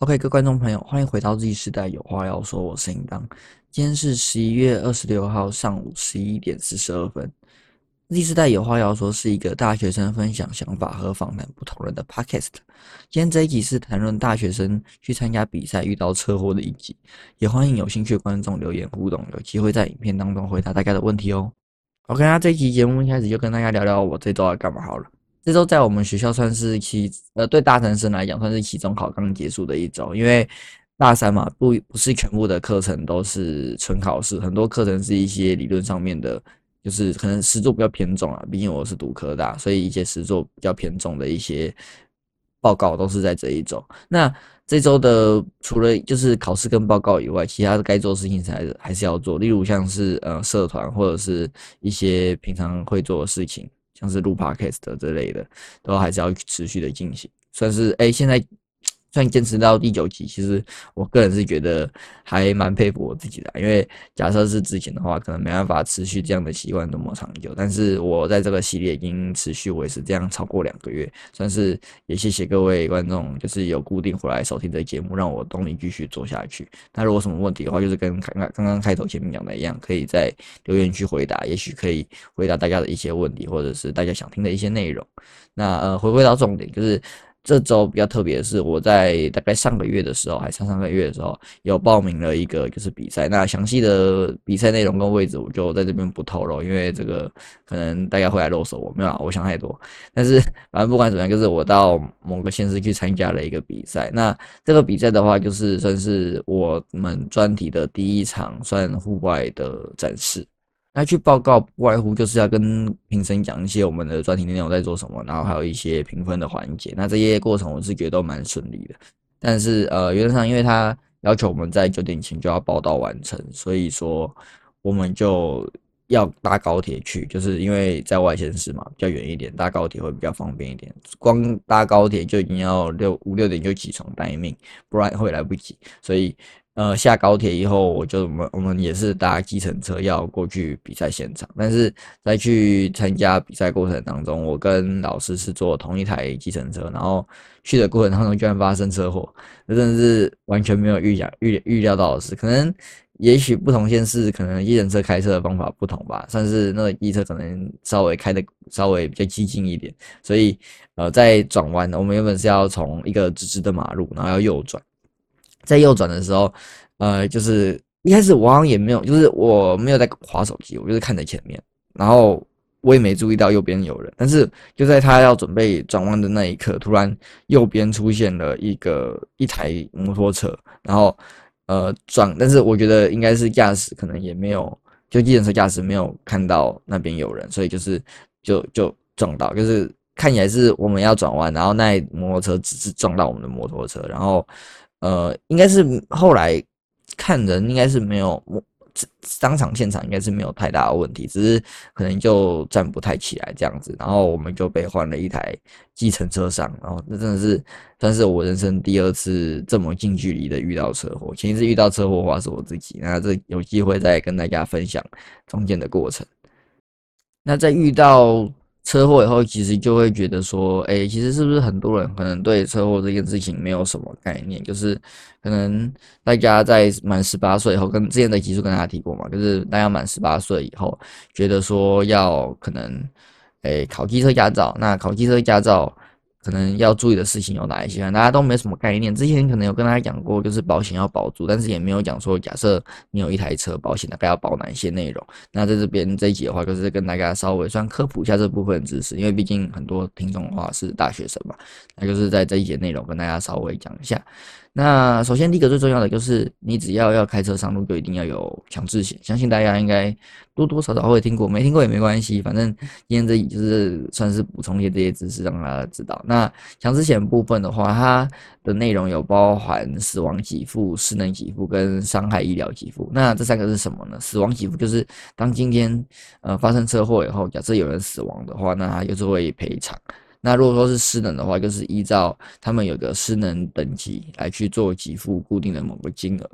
OK，各位观众朋友，欢迎回到 Z 时代有话要说，我是应当。今天是十一月二十六号上午十一点四十二分。Z 时代有话要说是一个大学生分享想法和访谈不同人的 Podcast。今天这一集是谈论大学生去参加比赛遇到车祸的一集，也欢迎有兴趣的观众留言互动，有机会在影片当中回答大家的问题哦。OK，那这一集节目一开始就跟大家聊聊我这周要干嘛好了。这周在我们学校算是期，呃，对大三生来讲算是期中考刚结束的一周，因为大三嘛，不不是全部的课程都是纯考试，很多课程是一些理论上面的，就是可能实作比较偏重啊。毕竟我是读科大，所以一些实作比较偏重的一些报告都是在这一周。那这周的除了就是考试跟报告以外，其他的该做的事情还是还是要做，例如像是呃社团或者是一些平常会做的事情。像是录 podcast 这类的，都还是要持续的进行，算是哎，现在。算坚持到第九集，其实我个人是觉得还蛮佩服我自己的。因为假设是之前的话，可能没办法持续这样的习惯那么长久。但是我在这个系列已经持续维持这样超过两个月，算是也谢谢各位观众，就是有固定回来收听这节目，让我动力继续做下去。那如果什么问题的话，就是跟刚刚刚刚开头前面讲的一样，可以在留言区回答，也许可以回答大家的一些问题，或者是大家想听的一些内容。那呃，回归到重点，就是。这周比较特别的是，我在大概上个月的时候，还上上个月的时候，有报名了一个就是比赛。那详细的比赛内容跟位置，我就在这边不透露，因为这个可能大家会来露手我，没有，我想太多。但是反正不管怎么样，就是我到某个县市去参加了一个比赛。那这个比赛的话，就是算是我们专题的第一场算户外的展示。那去报告不外乎就是要跟评审讲一些我们的专题内容在做什么，然后还有一些评分的环节。那这些过程我是觉得都蛮顺利的。但是呃，原则上因为他要求我们在九点前就要报道完成，所以说我们就要搭高铁去，就是因为在外县市嘛，比较远一点，搭高铁会比较方便一点。光搭高铁就已经要六五六点就起床待命，不然会来不及。所以。呃，下高铁以后，我就我们我们也是搭计程车要过去比赛现场。但是在去参加比赛过程当中，我跟老师是坐同一台计程车，然后去的过程当中居然发生车祸，这真的是完全没有预想预预料到的事。可能也许不同县市可能计程车开车的方法不同吧，算是那个机车可能稍微开的稍微比较激进一点，所以呃在转弯，我们原本是要从一个直直的马路，然后要右转。在右转的时候，呃，就是一开始我好像也没有，就是我没有在划手机，我就是看着前面，然后我也没注意到右边有人。但是就在他要准备转弯的那一刻，突然右边出现了一个一台摩托车，然后呃撞，但是我觉得应该是驾驶可能也没有，就计程车驾驶没有看到那边有人，所以就是就就撞到，就是看起来是我们要转弯，然后那摩托车只是撞到我们的摩托车，然后。呃，应该是后来看人应该是没有，当场现场应该是没有太大的问题，只是可能就站不太起来这样子，然后我们就被换了一台计程车上，然后这真的是算是我人生第二次这么近距离的遇到车祸，前一次遇到车祸的话是我自己，那这有机会再跟大家分享中间的过程，那在遇到。车祸以后，其实就会觉得说，哎，其实是不是很多人可能对车祸这件事情没有什么概念？就是可能大家在满十八岁以后，跟之前的集数跟大家提过嘛，就是大家满十八岁以后，觉得说要可能，哎，考汽车驾照，那考汽车驾照。可能要注意的事情有哪一些？大家都没什么概念。之前可能有跟大家讲过，就是保险要保住，但是也没有讲说，假设你有一台车，保险大概要保哪一些内容。那在这边这一集的话，就是跟大家稍微算科普一下这部分知识，因为毕竟很多听众的话是大学生嘛，那就是在这一节内容跟大家稍微讲一下。那首先第一个最重要的就是，你只要要开车上路，就一定要有强制险。相信大家应该多多少少会听过，没听过也没关系，反正今天这就是算是补充一些这些知识，让大家知道。那强制险部分的话，它的内容有包含死亡给付、失能给付跟伤害医疗给付。那这三个是什么呢？死亡给付就是当今天呃发生车祸以后，假设有人死亡的话，那他就是会赔偿。那如果说是失能的话，就是依照他们有个失能等级来去做给付固定的某个金额。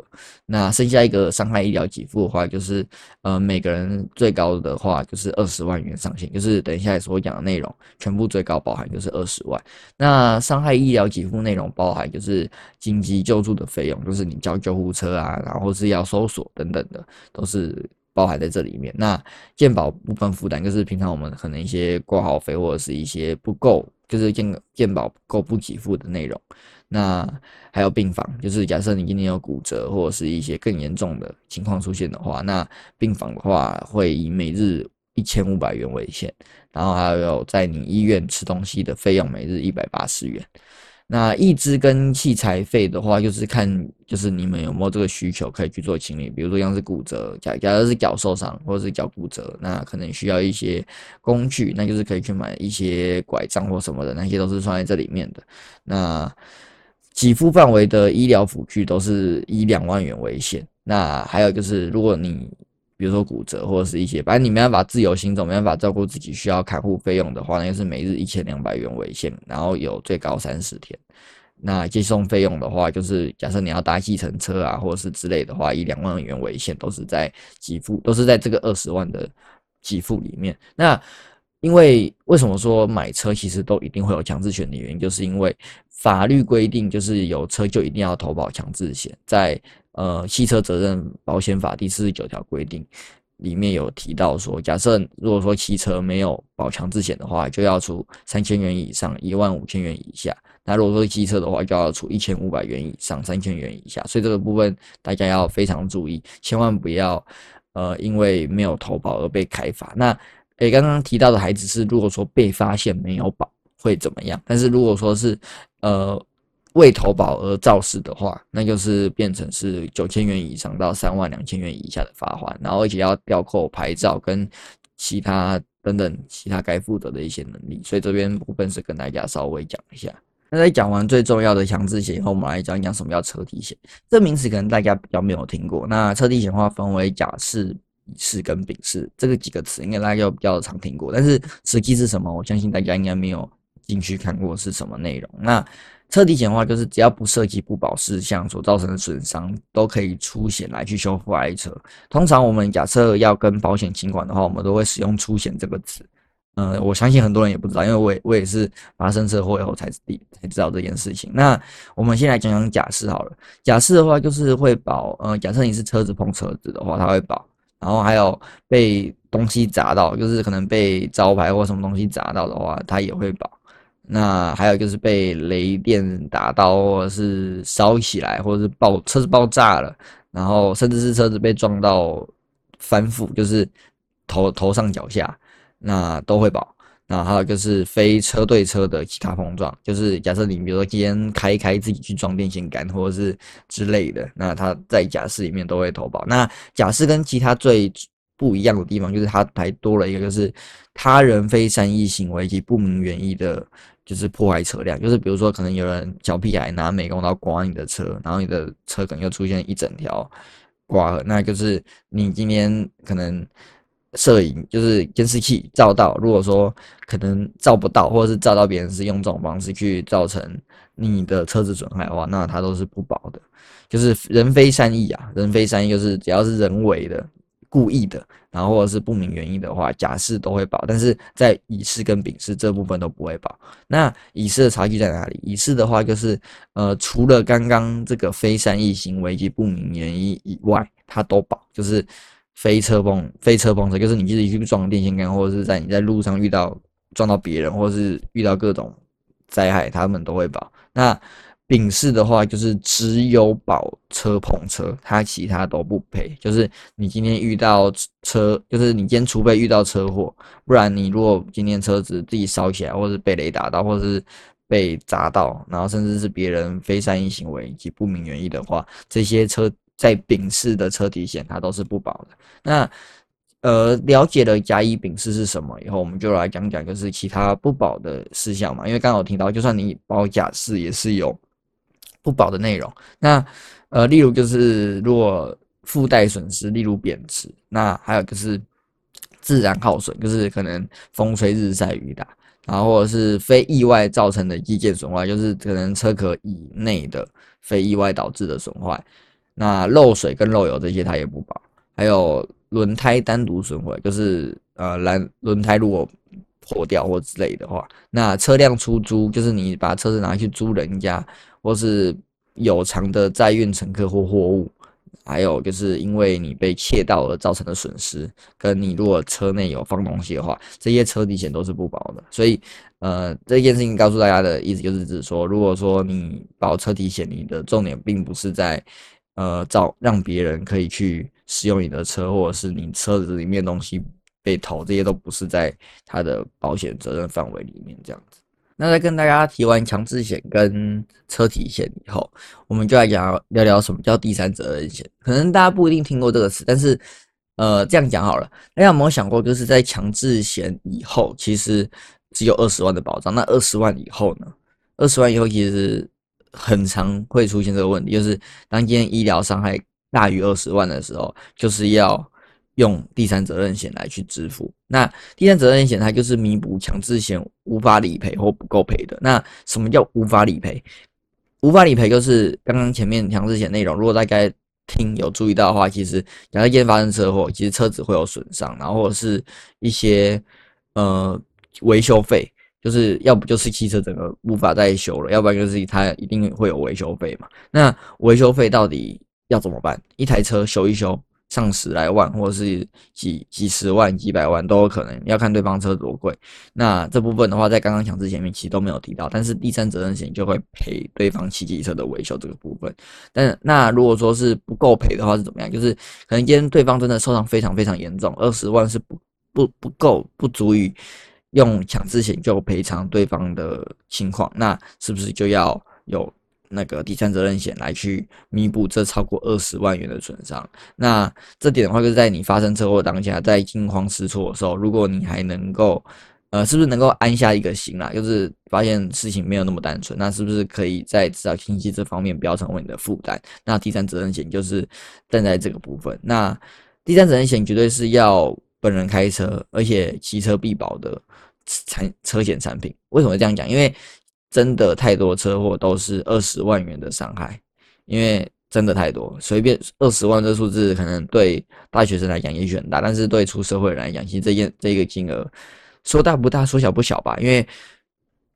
那剩下一个伤害医疗给付的话，就是呃每个人最高的话就是二十万元上限，就是等一下所讲的内容全部最高包含就是二十万。那伤害医疗给付内容包含就是紧急救助的费用，就是你叫救护车啊，然后是要搜索等等的，都是。包含在这里面。那健保部分负担，就是平常我们可能一些挂号费或者是一些不够，就是健健保够不给付的内容。那还有病房，就是假设你今天有骨折或者是一些更严重的情况出现的话，那病房的话会以每日一千五百元为限，然后还有在你医院吃东西的费用，每日一百八十元。那义肢跟器材费的话，就是看就是你们有没有这个需求可以去做清理。比如说像是骨折，假假如是脚受伤或者是脚骨折，那可能需要一些工具，那就是可以去买一些拐杖或什么的，那些都是算在这里面的。那给付范围的医疗辅具都是以两万元为限。那还有就是，如果你比如说骨折或者是一些，反正你没办法自由行走，没办法照顾自己，需要看护费用的话，那就是每日一千两百元为限，然后有最高三十天。那接送费用的话，就是假设你要搭计程车啊，或者是之类的话，以两万元为限，都是在给付，都是在这个二十万的给付里面。那因为为什么说买车其实都一定会有强制险的原因，就是因为法律规定，就是有车就一定要投保强制险，在。呃，汽车责任保险法第四十九条规定里面有提到说，假设如果说汽车没有保强制险的话，就要出三千元以上一万五千元以下；那如果说机车的话，就要出一千五百元以上三千元以下。所以这个部分大家要非常注意，千万不要呃因为没有投保而被开罚。那诶，刚刚提到的孩子是如果说被发现没有保会怎么样？但是如果说是呃。未投保而肇事的话，那就是变成是九千元以上到三万两千元以下的罚款，然后而且要吊扣牌照跟其他等等其他该负责的一些能力。所以这边部分是跟大家稍微讲一下。那在讲完最重要的强制险以后，我们来讲讲什么叫车体险。这名词可能大家比较没有听过。那车体险的话分为甲式、乙式跟丙式这个几个词，应该大家比较常听过。但是实际是什么，我相信大家应该没有进去看过是什么内容。那车底险的话，就是只要不涉及不保事项所造成的损伤，都可以出险来去修复爱车。通常我们假设要跟保险请款的话，我们都会使用出险这个词。嗯，我相信很多人也不知道，因为我我也是发生车祸以后才才知道这件事情。那我们先来讲讲假释好了。假释的话，就是会保，呃，假设你是车子碰车子的话，它会保。然后还有被东西砸到，就是可能被招牌或什么东西砸到的话，它也会保。那还有就是被雷电打到，或者是烧起来，或者是爆车子爆炸了，然后甚至是车子被撞到翻覆，就是头头上脚下，那都会保。那还有就是非车对车的其他碰撞，就是假设你比如说今天开一开自己去撞电线杆或者是之类的，那它在假释里面都会投保。那假释跟其他最不一样的地方，就是它还多了一个，就是他人非善意行为及不明原因的。就是破坏车辆，就是比如说可能有人小屁孩拿美工刀刮你的车，然后你的车可能又出现一整条刮痕，那就是你今天可能摄影就是监视器照到，如果说可能照不到，或者是照到别人是用这种方式去造成你的车子损害的话，那它都是不保的。就是人非善意啊，人非善意就是只要是人为的。故意的，然后或者是不明原因的话，甲式都会保，但是在乙式跟丙式这部分都不会保。那乙式的差距在哪里？乙式的话就是，呃，除了刚刚这个非善意行为及不明原因以外，它都保，就是非车碰非车碰车，就是你自己去撞电线杆，或者是在你在路上遇到撞到别人，或者是遇到各种灾害，他们都会保。那丙式的话，就是只有保车碰车，它其他都不赔。就是你今天遇到车，就是你今天除非遇到车祸，不然你如果今天车子自己烧起来，或是被雷打到，或者是被砸到，然后甚至是别人非善意行为以及不明原因的话，这些车在丙式的车体险它都是不保的。那呃，了解了甲乙丙式是什么以后，我们就来讲讲就是其他不保的事项嘛。因为刚好听到，就算你保甲式也是有。不保的内容，那呃，例如就是如果附带损失，例如贬值，那还有就是自然耗损，就是可能风吹日晒雨打，然后或者是非意外造成的机件损坏，就是可能车壳以内的非意外导致的损坏。那漏水跟漏油这些它也不保，还有轮胎单独损毁，就是呃蓝轮胎如果破掉或之类的话，那车辆出租就是你把车子拿去租人家，或是有偿的载运乘客或货物。还有就是因为你被窃盗而造成的损失，跟你如果车内有放东西的话，这些车体险都是不保的。所以，呃，这件事情告诉大家的意思就是指说，如果说你保车体险，你的重点并不是在呃造让别人可以去使用你的车，或者是你车子里面东西被偷，这些都不是在它的保险责任范围里面这样子。那在跟大家提完强制险跟车体险以后，我们就来讲聊聊什么叫第三责任险。可能大家不一定听过这个词，但是呃，这样讲好了，大家有没有想过，就是在强制险以后，其实只有二十万的保障。那二十万以后呢？二十万以后其实很常会出现这个问题，就是当今天医疗伤害大于二十万的时候，就是要。用第三责任险来去支付，那第三责任险它就是弥补强制险无法理赔或不够赔的。那什么叫无法理赔？无法理赔就是刚刚前面强制险内容，如果大家听有注意到的话，其实假如今天发生车祸，其实车子会有损伤，然后或者是一些呃维修费，就是要不就是汽车整个无法再修了，要不然就是它一定会有维修费嘛。那维修费到底要怎么办？一台车修一修。上十来万，或是几几十万、几百万都有可能，要看对方车多贵。那这部分的话，在刚刚强制险面其实都没有提到，但是第三责任险就会赔对方骑机车的维修这个部分。但那如果说是不够赔的话，是怎么样？就是可能今天对方真的受伤非常非常严重，二十万是不不不够，不足以用强制险就赔偿对方的情况，那是不是就要有？那个第三责任险来去弥补这超过二十万元的损伤，那这点的话，就是在你发生车祸当下，在惊慌失措的时候，如果你还能够，呃，是不是能够安下一个心啦？就是发现事情没有那么单纯，那是不是可以在至少经济这方面不要成为你的负担？那第三责任险就是站在这个部分。那第三责任险绝对是要本人开车，而且骑车必保的产车险产品。为什么这样讲？因为真的太多车祸都是二十万元的伤害，因为真的太多，随便二十万这数字可能对大学生来讲也许很大，但是对出社会人来讲，其实这件这个金额说大不大，说小不小吧。因为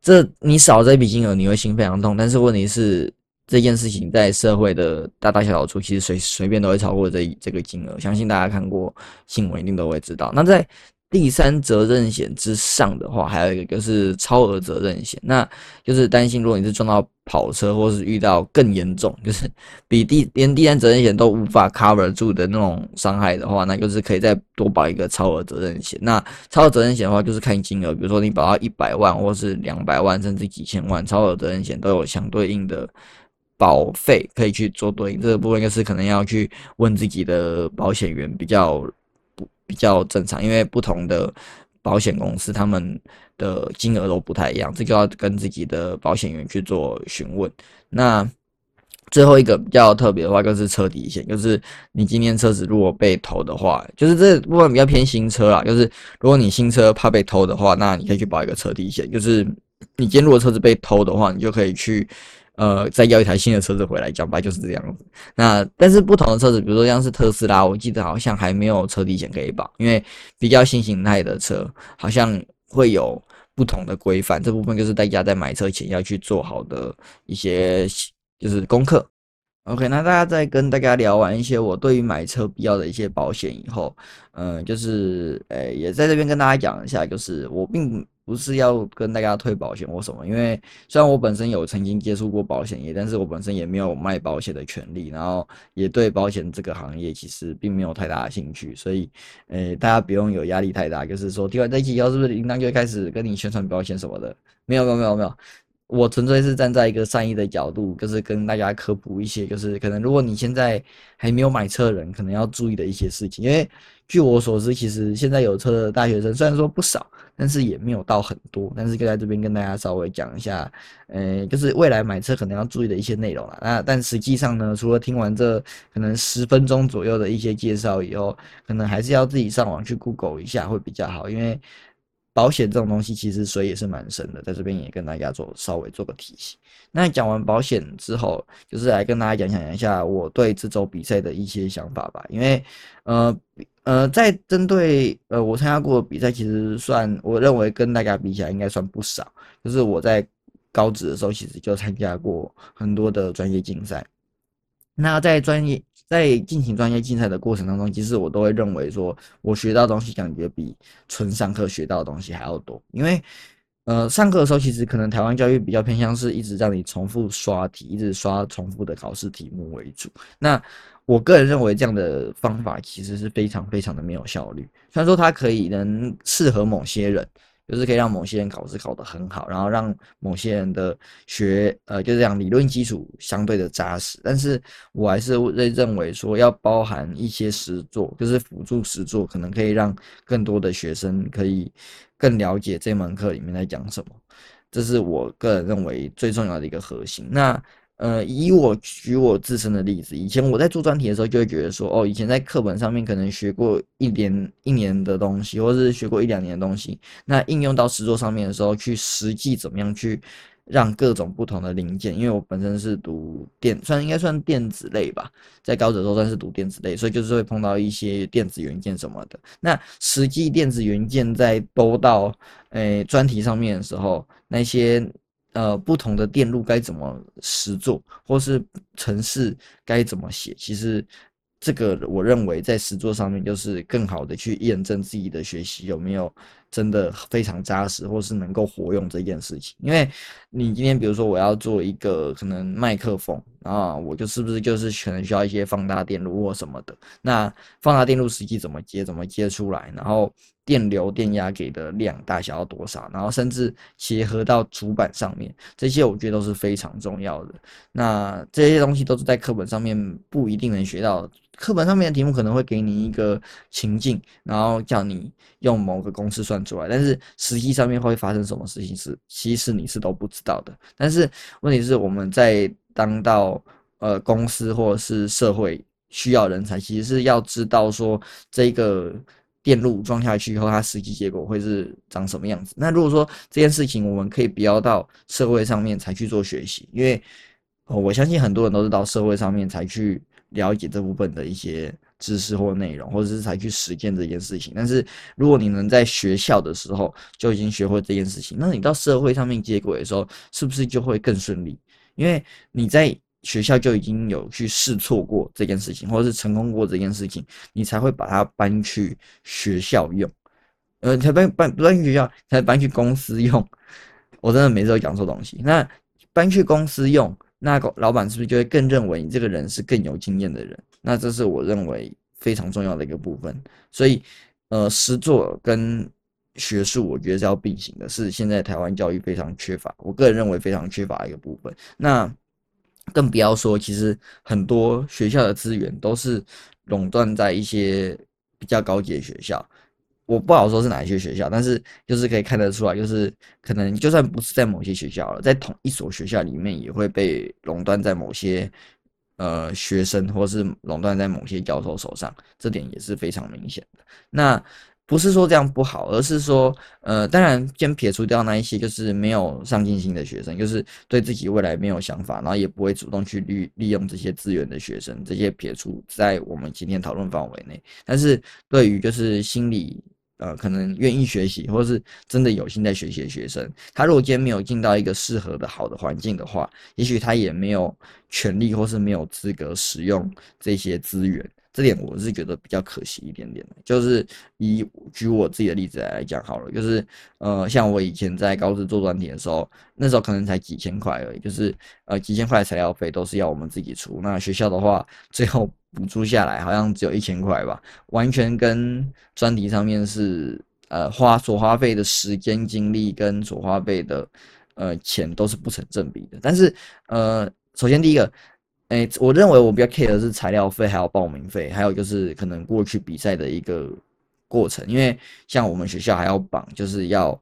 这你少这笔金额，你会心非常痛。但是问题是，这件事情在社会的大大小小处，其实随随便都会超过这这个金额。相信大家看过新闻，一定都会知道。那在第三责任险之上的话，还有一个就是超额责任险，那就是担心如果你是撞到跑车，或是遇到更严重，就是比第连第三责任险都无法 cover 住的那种伤害的话，那就是可以再多保一个超额责任险。那超额责任险的话，就是看金额，比如说你保到一百万，或是两百万，甚至几千万，超额责任险都有相对应的保费可以去做对应。这个部分就是可能要去问自己的保险员比较。比较正常，因为不同的保险公司他们的金额都不太一样，这就要跟自己的保险员去做询问。那最后一个比较特别的话，就是车底险，就是你今天车子如果被偷的话，就是这部分比较偏新车啦，就是如果你新车怕被偷的话，那你可以去保一个车底险，就是你今天如果车子被偷的话，你就可以去。呃，再要一台新的车子回来，讲白就是这样子。那但是不同的车子，比如说像是特斯拉，我记得好像还没有车底险可以保，因为比较新形态的车好像会有不同的规范。这部分就是大家在买车前要去做好的一些就是功课。OK，那大家在跟大家聊完一些我对于买车必要的一些保险以后，嗯，就是诶，也在这边跟大家讲一下，就是我并。不是要跟大家推保险或什么，因为虽然我本身有曾经接触过保险业，但是我本身也没有卖保险的权利，然后也对保险这个行业其实并没有太大的兴趣，所以，呃，大家不用有压力太大，就是说听完这期以后，是不是应当就开始跟你宣传保险什么的？没有，没有，没有，没有。我纯粹是站在一个善意的角度，就是跟大家科普一些，就是可能如果你现在还没有买车的人，可能要注意的一些事情。因为据我所知，其实现在有车的大学生虽然说不少，但是也没有到很多。但是就在这边跟大家稍微讲一下，呃，就是未来买车可能要注意的一些内容了。那但实际上呢，除了听完这可能十分钟左右的一些介绍以后，可能还是要自己上网去 Google 一下会比较好，因为。保险这种东西其实水也是蛮深的，在这边也跟大家做稍微做个提醒。那讲完保险之后，就是来跟大家讲讲一下我对这周比赛的一些想法吧。因为呃呃，在针对呃我参加过的比赛，其实算我认为跟大家比起来应该算不少。就是我在高职的时候，其实就参加过很多的专业竞赛。那在专业在进行专业竞赛的过程当中，其实我都会认为说，我学到东西感觉比纯上课学到的东西还要多。因为，呃，上课的时候其实可能台湾教育比较偏向是一直让你重复刷题，一直刷重复的考试题目为主。那我个人认为这样的方法其实是非常非常的没有效率。虽然说它可以能适合某些人。就是可以让某些人考试考得很好，然后让某些人的学呃，就是讲理论基础相对的扎实。但是我还是认认为说，要包含一些实作，就是辅助实作，可能可以让更多的学生可以更了解这门课里面在讲什么。这是我个人认为最重要的一个核心。那。呃，以我举我自身的例子，以前我在做专题的时候，就会觉得说，哦，以前在课本上面可能学过一年一年的东西，或是学过一两年的东西，那应用到实作上面的时候，去实际怎么样去让各种不同的零件，因为我本身是读电，算应该算电子类吧，在高职时候算是读电子类，所以就是会碰到一些电子元件什么的。那实际电子元件在都到诶专题上面的时候，那些。呃，不同的电路该怎么实做，或是程式该怎么写？其实这个我认为在实作上面，就是更好的去验证自己的学习有没有真的非常扎实，或是能够活用这件事情。因为你今天比如说我要做一个可能麦克风啊，我就是不是就是可能需要一些放大电路或什么的？那放大电路实际怎么接？怎么接出来？然后。电流、电压给的量大小要多少，然后甚至结合到主板上面，这些我觉得都是非常重要的。那这些东西都是在课本上面不一定能学到。课本上面的题目可能会给你一个情境，然后叫你用某个公式算出来，但是实际上面会发生什么事情是，其实你是都不知道的。但是问题是我们在当到呃公司或者是社会需要人才，其实是要知道说这个。电路装下去以后，它实际结果会是长什么样子？那如果说这件事情我们可以不要到社会上面才去做学习，因为我相信很多人都是到社会上面才去了解这部分的一些知识或内容，或者是才去实践这件事情。但是如果你能在学校的时候就已经学会这件事情，那你到社会上面接轨的时候，是不是就会更顺利？因为你在学校就已经有去试错过这件事情，或者是成功过这件事情，你才会把它搬去学校用，呃，才搬搬搬去学校，才搬去公司用。我真的每次都讲错东西。那搬去公司用，那个老板是不是就会更认为你这个人是更有经验的人？那这是我认为非常重要的一个部分。所以，呃，实作跟学术，我觉得是要并行的，是现在台湾教育非常缺乏，我个人认为非常缺乏一个部分。那更不要说，其实很多学校的资源都是垄断在一些比较高级的学校。我不好说是哪一些学校，但是就是可以看得出来，就是可能就算不是在某些学校了，在同一所学校里面也会被垄断在某些呃学生，或是垄断在某些教授手上，这点也是非常明显的。那。不是说这样不好，而是说，呃，当然先撇除掉那一些就是没有上进心的学生，就是对自己未来没有想法，然后也不会主动去利利用这些资源的学生，这些撇除在我们今天讨论范围内。但是对于就是心理，呃，可能愿意学习或是真的有心在学习的学生，他如果今天没有进到一个适合的好的环境的话，也许他也没有权利或是没有资格使用这些资源。这点我是觉得比较可惜一点点的，就是以举我自己的例子来讲好了，就是呃，像我以前在高职做专题的时候，那时候可能才几千块而已，就是呃几千块材料费都是要我们自己出，那学校的话最后补助下来好像只有一千块吧，完全跟专题上面是呃花所花费的时间精力跟所花费的呃钱都是不成正比的。但是呃，首先第一个。哎，我认为我比较 care 的是材料费，还有报名费，还有就是可能过去比赛的一个过程。因为像我们学校还要绑，就是要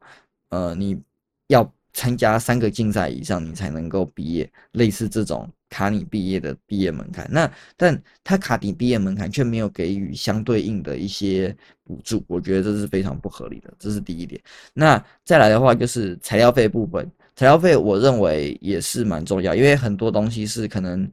呃你要参加三个竞赛以上，你才能够毕业，类似这种卡你毕业的毕业门槛。那但他卡你毕业门槛，却没有给予相对应的一些补助，我觉得这是非常不合理的。这是第一点。那再来的话，就是材料费部分，材料费我认为也是蛮重要，因为很多东西是可能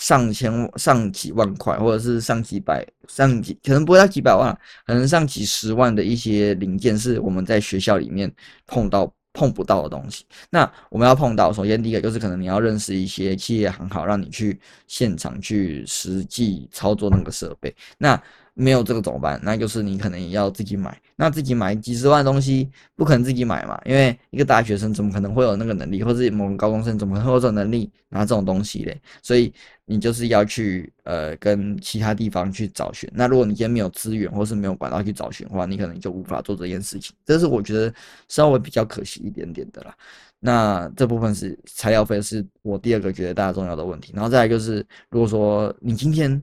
上千、上几万块，或者是上几百、上几，可能不会到几百万，可能上几十万的一些零件，是我们在学校里面碰到。碰不到的东西，那我们要碰到。首先，第一个就是可能你要认识一些企业行好，让你去现场去实际操作那个设备。那没有这个怎么办？那就是你可能也要自己买。那自己买几十万东西，不可能自己买嘛？因为一个大学生怎么可能会有那个能力，或者某个高中生怎么可能会有这种能力拿这种东西嘞？所以你就是要去呃跟其他地方去找寻。那如果你今天没有资源，或是没有管道去找寻的话，你可能就无法做这件事情。这是我觉得稍微比较可惜一点点的啦。那这部分是材料费，是我第二个觉得大家重要的问题。然后再来就是，如果说你今天。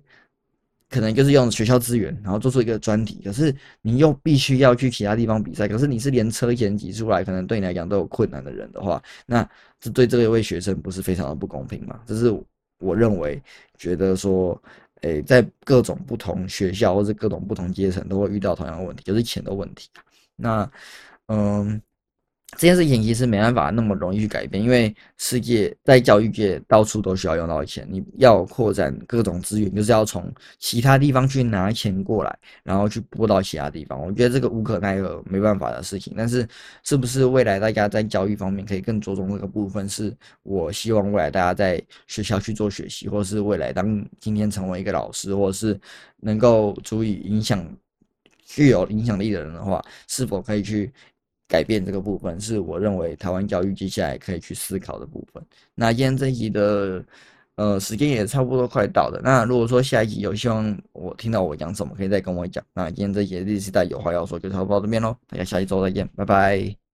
可能就是用学校资源，然后做出一个专题，可是你又必须要去其他地方比赛，可是你是连车钱挤出来，可能对你来讲都有困难的人的话，那这对这一位学生不是非常的不公平吗？这是我认为觉得说，诶，在各种不同学校或者各种不同阶层都会遇到同样的问题，就是钱的问题。那，嗯。这件事情其实没办法那么容易去改变，因为世界在教育界到处都需要用到钱。你要扩展各种资源，就是要从其他地方去拿钱过来，然后去拨到其他地方。我觉得这个无可奈何，没办法的事情。但是，是不是未来大家在教育方面可以更着重这个部分？是我希望未来大家在学校去做学习，或是未来当今天成为一个老师，或是能够足以影响、具有影响力的人的话，是否可以去？改变这个部分是我认为台湾教育接下来可以去思考的部分。那今天这一集的呃时间也差不多快到了。那如果说下一集有希望我听到我讲什么，可以再跟我讲。那今天这一集历史代有话要说，就差不多到这边喽。大家下一周再见，拜拜。